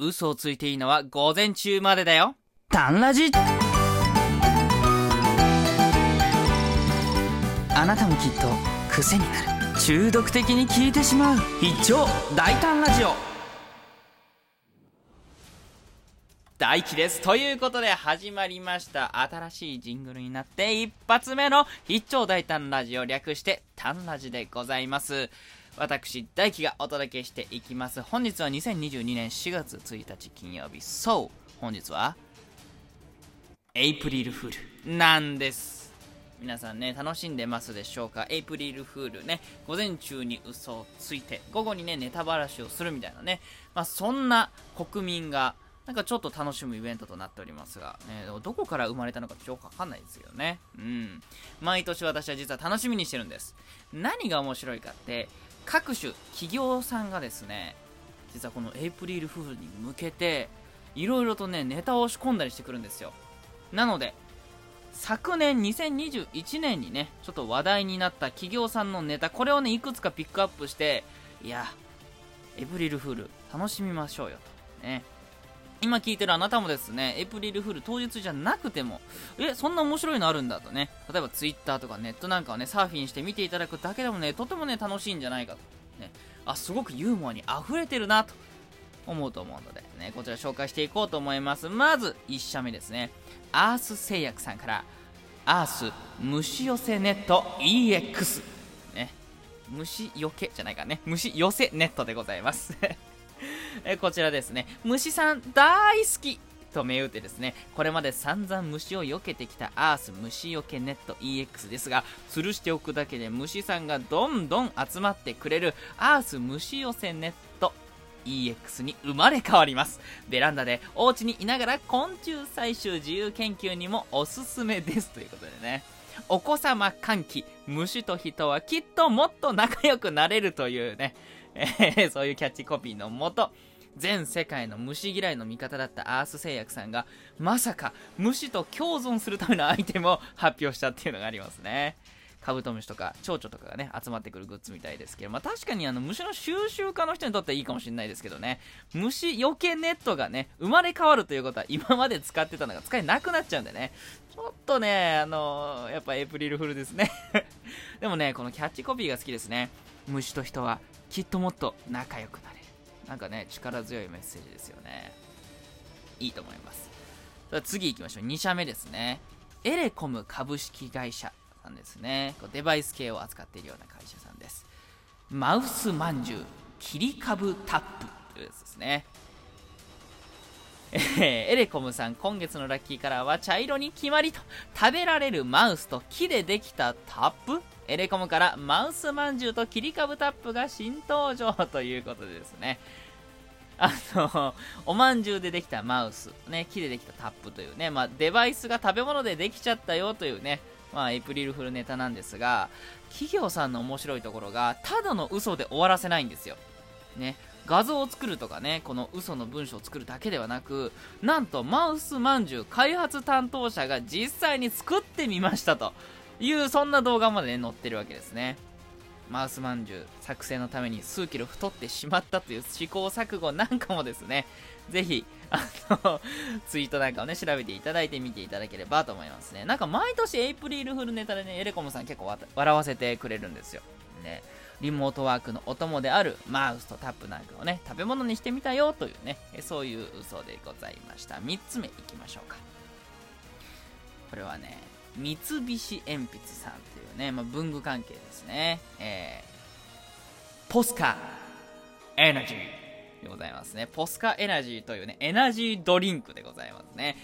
嘘をついていいのは午前中までだよ。タンラジあなたもきっと癖になる中毒的に聞いてしまう一丁大胆ラジオ大輝です。ということで始まりました。新しいジングルになって一発目の必聴大胆ラジオ略してタンラジでございます。私、大輝がお届けしていきます。本日は2022年4月1日金曜日。そう、本日はエイプリルフールなんです。皆さんね、楽しんでますでしょうか？エイプリルフールね、午前中に嘘をついて、午後にね、ネタばらしをするみたいなね、まあそんな国民が、なんかちょっと楽しむイベントとなっておりますが、ね、どこから生まれたのかちょっとわかんないですよね。うん。毎年私は実は楽しみにしてるんです。何が面白いかって、各種企業さんがですね、実はこのエイプリルフールに向けて、いろいろとね、ネタを仕込んだりしてくるんですよ。なので、昨年2021年にね、ちょっと話題になった企業さんのネタ、これをね、いくつかピックアップして、いや、エイプリルフール楽しみましょうよと。ね。今聞いてるあなたもですね、エプリルフール当日じゃなくても、え、そんな面白いのあるんだとね、例えばツイッターとかネットなんかをね、サーフィンして見ていただくだけでもね、とてもね、楽しいんじゃないかと。ね、あ、すごくユーモアに溢れてるなと思うと思うので、ね、こちら紹介していこうと思います。まず、1社目ですね、アース製薬さんから、アース虫寄せネット EX。ね、虫よけじゃないかね、虫寄せネットでございます。えこちらですね。虫さん大好きと銘打ってですね。これまで散々虫を避けてきたアース虫よけネット EX ですが吊るしておくだけで虫さんがどんどん集まってくれるアース虫寄せネット EX に生まれ変わります。ベランダでお家にいながら昆虫採集自由研究にもおすすめです。ということでね。お子様歓喜。虫と人はきっともっと仲良くなれるというね。え ーそういうキャッチコピーのもと、全世界の虫嫌いの味方だったアース製薬さんが、まさか虫と共存するためのアイテムを発表したっていうのがありますね。カブトムシとか蝶々とかがね、集まってくるグッズみたいですけど、まあ確かにあの虫の収集家の人にとってはいいかもしれないですけどね、虫よけネットがね、生まれ変わるということは今まで使ってたのが使えなくなっちゃうんでね、ちょっとね、あのやっぱエイプリルフールですね。でもね、このキャッチコピーが好きですね。虫と人はきっともっと仲良くなれる。なんかね、力強いメッセージですよね。いいと思います。次行きましょう。2社目ですね。エレコム株式会社さんですね。デバイス系を扱っているような会社さんです。マウスまんじゅう、切り株タップというやつですね。え ーエレコムさん今月のラッキーカラーは茶色に決まりと食べられるマウスと木でできたタップ。エレコムからマウスまんじゅうと切り株タップが新登場ということでですね。あのおまんじゅうでできたマウス、ね、木でできたタップというね、まあ、デバイスが食べ物でできちゃったよというね、まあ、エイプリルフルネタなんですが企業さんの面白いところがただの嘘で終わらせないんですよ。ね。画像を作るとかねこの嘘の文章を作るだけではなくなんとマウスまんじゅう開発担当者が実際に作ってみましたというそんな動画まで、ね、載ってるわけですね。マウスまんじゅう作成のために数キロ太ってしまったという試行錯誤なんかもですね。ぜひあのツイートなんかをね調べていただいて見ていただければと思いますね。なんか毎年エイプリルフルネタでねエレコムさん結構笑わせてくれるんですよ。ね。リモートワークのお供であるマウスとタップなんかをね食べ物にしてみたよというねそういう嘘でございました。3つ目いきましょうか。これはね三菱鉛筆さんというね、まあ、文具関係ですね。えー、ポスカエナジーでございますね。ポスカエナジーというねエナジードリンクでございますね。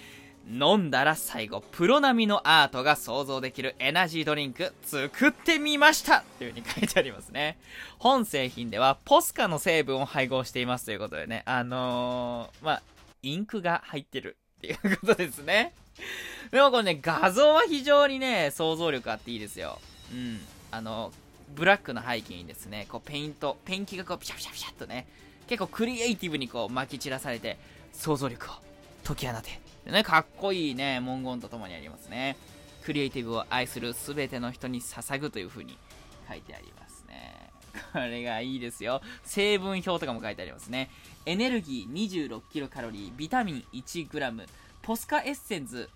飲んだら最後、プロ並みのアートが想像できるエナジードリンク作ってみましたという風に書いてありますね。本製品ではポスカの成分を配合していますということでね、あのー、まあ、インクが入ってるっていうことですね。でもこれね、画像は非常にね、想像力あっていいですよ。うん。あの、ブラックの背景にですね、こうペイント、ペンキがこうピシャピシャピシャっとね、結構クリエイティブにこう撒き散らされて、想像力を解き放て。ね、かっこいいね、文言とともにありますね。クリエイティブを愛するすべての人に捧ぐという風に書いてありますね。これがいいですよ。成分表とかも書いてありますね。エネルギー 26kcal、ビタミン 1g、ポスカエッセンス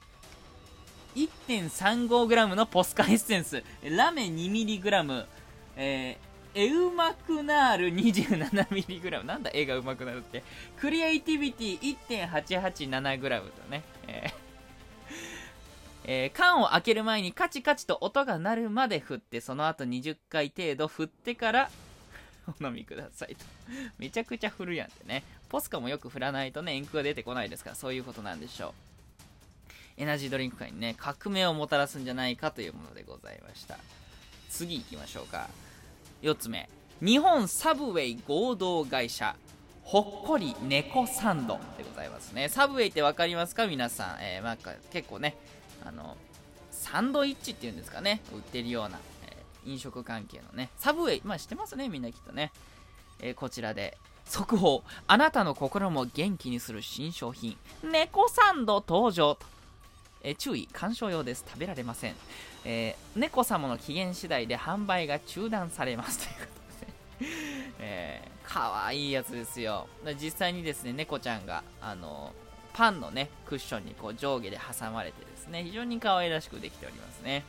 1.35g のポスカエッセンス、ラメ 2mg、えー、エウマクナール 27mg。なんだ、絵がうまくなるって。クリエイティビティ 1.887g とね。えーえー、缶を開ける前にカチカチと音が鳴るまで振って、その後20回程度振ってからお飲みくださいと。めちゃくちゃ振るやんってね。ポスカもよく振らないとね、インクが出てこないですから、そういうことなんでしょう。エナジードリンク界にね、革命をもたらすんじゃないかというものでございました。次行きましょうか。4つ目。日本サブウェイ合同会社。ほっこり猫サンドでございますね。サブウェイって分かりますか？皆さん。えー、なんか結構ね、あの、サンドイッチっていうんですかね、売ってるような、えー、飲食関係のね、サブウェイ、まあ知ってますね、みんなきっとね。えー、こちらで、速報、あなたの心も元気にする新商品、猫サンド登場と。えー、注意、鑑賞用です。食べられません。えー、猫様の機嫌次第で販売が中断されますということで、えー、かわいいやつですよ。実際にですね、猫ちゃんが、あのパンのね、クッションにこう上下で挟まれてですね、非常に可愛らしくできておりますね。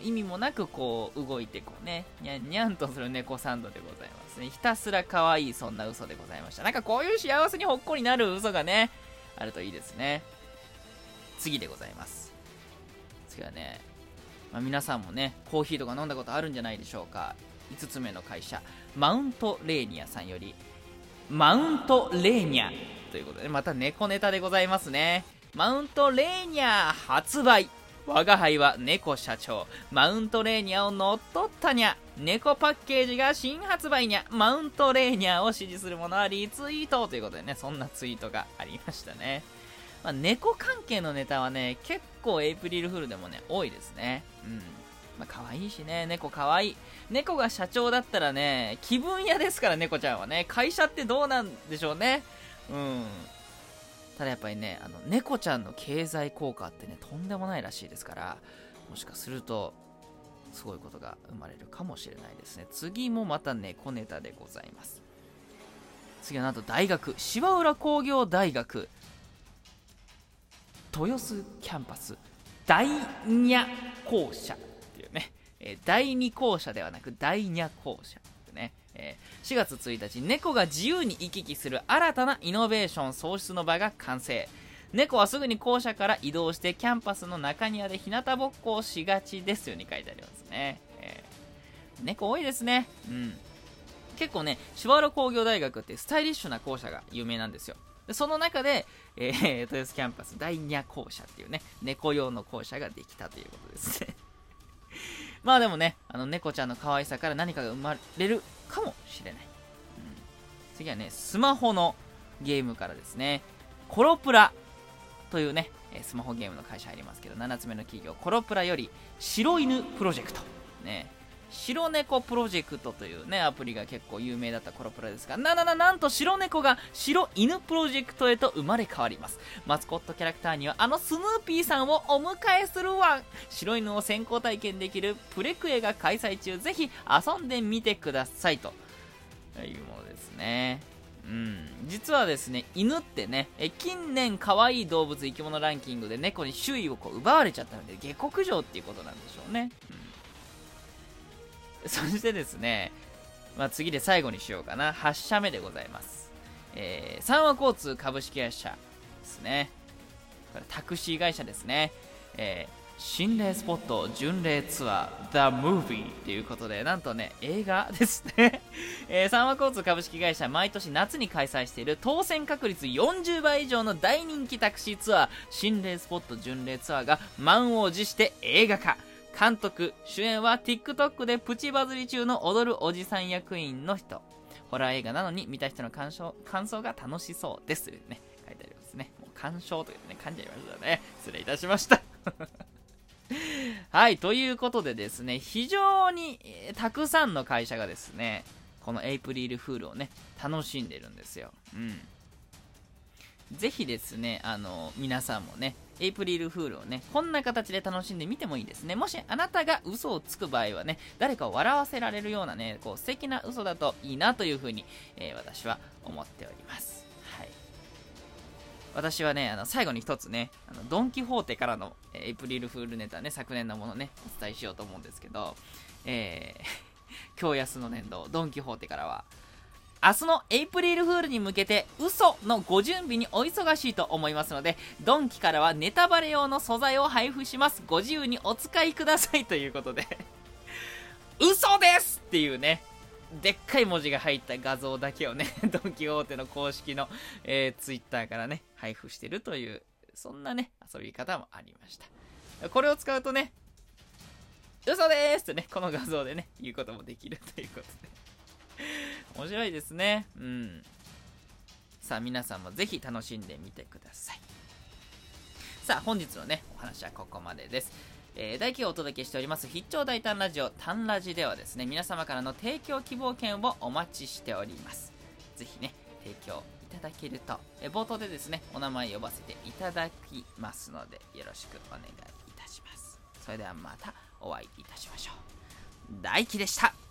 意味もなくこう動いてこうね、にゃんにゃんとする猫サンドでございますね。ひたすら可愛いそんな嘘でございました。なんかこういう幸せにほっこりなる嘘がね、あるといいですね。次でございます。次はね、まあ、皆さんもね、コーヒーとか飲んだことあるんじゃないでしょうか。5つ目の会社、マウントレーニアさんより、マウントレーニャということで、また猫ネタでございますね。マウントレーニャ発売我が輩は猫社長。マウントレーニャを乗っ取ったにゃ。猫パッケージが新発売にゃ。マウントレーニャを支持する者はリツイートということでね、そんなツイートがありましたね。まあ、猫関係のネタはね、結構エイプリルフールでもね、多いですね。うん。まあ、可愛いしね、猫可愛い。猫が社長だったらね、気分屋ですから、猫ちゃんはね。会社ってどうなんでしょうね。うん。ただやっぱりね、あの、猫ちゃんの経済効果ってね、とんでもないらしいですから、もしかすると、すごいことが生まれるかもしれないですね。次もまた猫ネタでございます。次はなんと大学、芝浦工業大学、豊洲キャンパス、第二校舎っていうね、えー、第二校舎ではなく第二校舎ってね、えー、4月1日、猫が自由に行き来する新たなイノベーション創出の場が完成。猫はすぐに校舎から移動してキャンパスの中庭で日向ぼっこをしがちですよに書いてありますね。えー、猫多いですね。うん。結構ね、芝浦工業大学ってスタイリッシュな校舎が有名なんですよ。でその中で、えー、豊洲キャンパス第2校舎っていうね、猫用の校舎ができたということですね。まあでもね、あの猫ちゃんの可愛さから何かが生まれるかもしれない。うん、次はね、スマホのゲームからですね、コロプラというね、スマホゲームの会社ありますけど、7つ目の企業、コロプラより白犬プロジェクト。ね、白猫プロジェクトというね、アプリが結構有名だったコロプラですが、な、な、な、なんと白猫が白犬プロジェクトへと生まれ変わります。マスコットキャラクターにはあのスヌーピーさんをお迎えするわ白犬を先行体験できるプレクエが開催中、ぜひ遊んでみてくださいというものですね。うん、実はですね、犬ってね、え近年可愛い動物生き物ランキングで猫に周囲をこう奪われちゃったので、下克上っていうことなんでしょうね。うん そしてですね、まあ、次で最後にしようかな。8社目でございます。えー、三和交通株式会社ですね。これタクシー会社ですね。えー心霊スポット巡礼ツアー The Movie ということでなんとね映画ですね、えー、三和交通株式会社毎年夏に開催している当選確率40倍以上の大人気タクシーツアー心霊スポット巡礼ツアーが満を持して映画化監督、主演は TikTok でプチバズり中の踊るおじさん役員の人。ホラー映画なのに見た人の感想感想が楽しそうです。というね、書いてありますね。もう鑑賞というね、感じありましたね。失礼いたしました。はい、ということでですね、非常に、えー、たくさんの会社がですね、このエイプリルフールをね、楽しんでるんですよ。うん。ぜひですね、あの、皆さんもね、エイプリルフールをね、こんな形で楽しんでみてもいいですね。もしあなたが嘘をつく場合はね、誰かを笑わせられるようなね、こう素敵な嘘だといいなというふうに、えー、私は思っております。はい。私はね、あの最後に一つね、あのドン・キホーテからの、えーエイプリルフールネタね、昨年のものね、お伝えしようと思うんですけど、えー、今日安の年度、ドン・キホーテからは、明日のエイプリルフールに向けて嘘のご準備にお忙しいと思いますので、ドンキからはネタバレ用の素材を配布します。ご自由にお使いくださいということで、嘘ですっていうね、でっかい文字が入った画像だけをね、ドンキホーテの公式の、えー、ツイッターからね、配布してるという、そんなね、遊び方もありました。これを使うとね、嘘ですってね、この画像でね、言うこともできるということで。面白いですね。うん。さあ、皆さんもぜひ楽しんでみてください。さあ、本日のね、お話はここまでです。えー、大輝をお届けしております、必聴大胆ラジオ、タンラジではですね、皆様からの提供希望券をお待ちしております。ぜひね、提供いただけると、えー冒頭でですね、お名前呼ばせていただきますので、よろしくお願いいたします。それではまたお会いいたしましょう。大輝でした。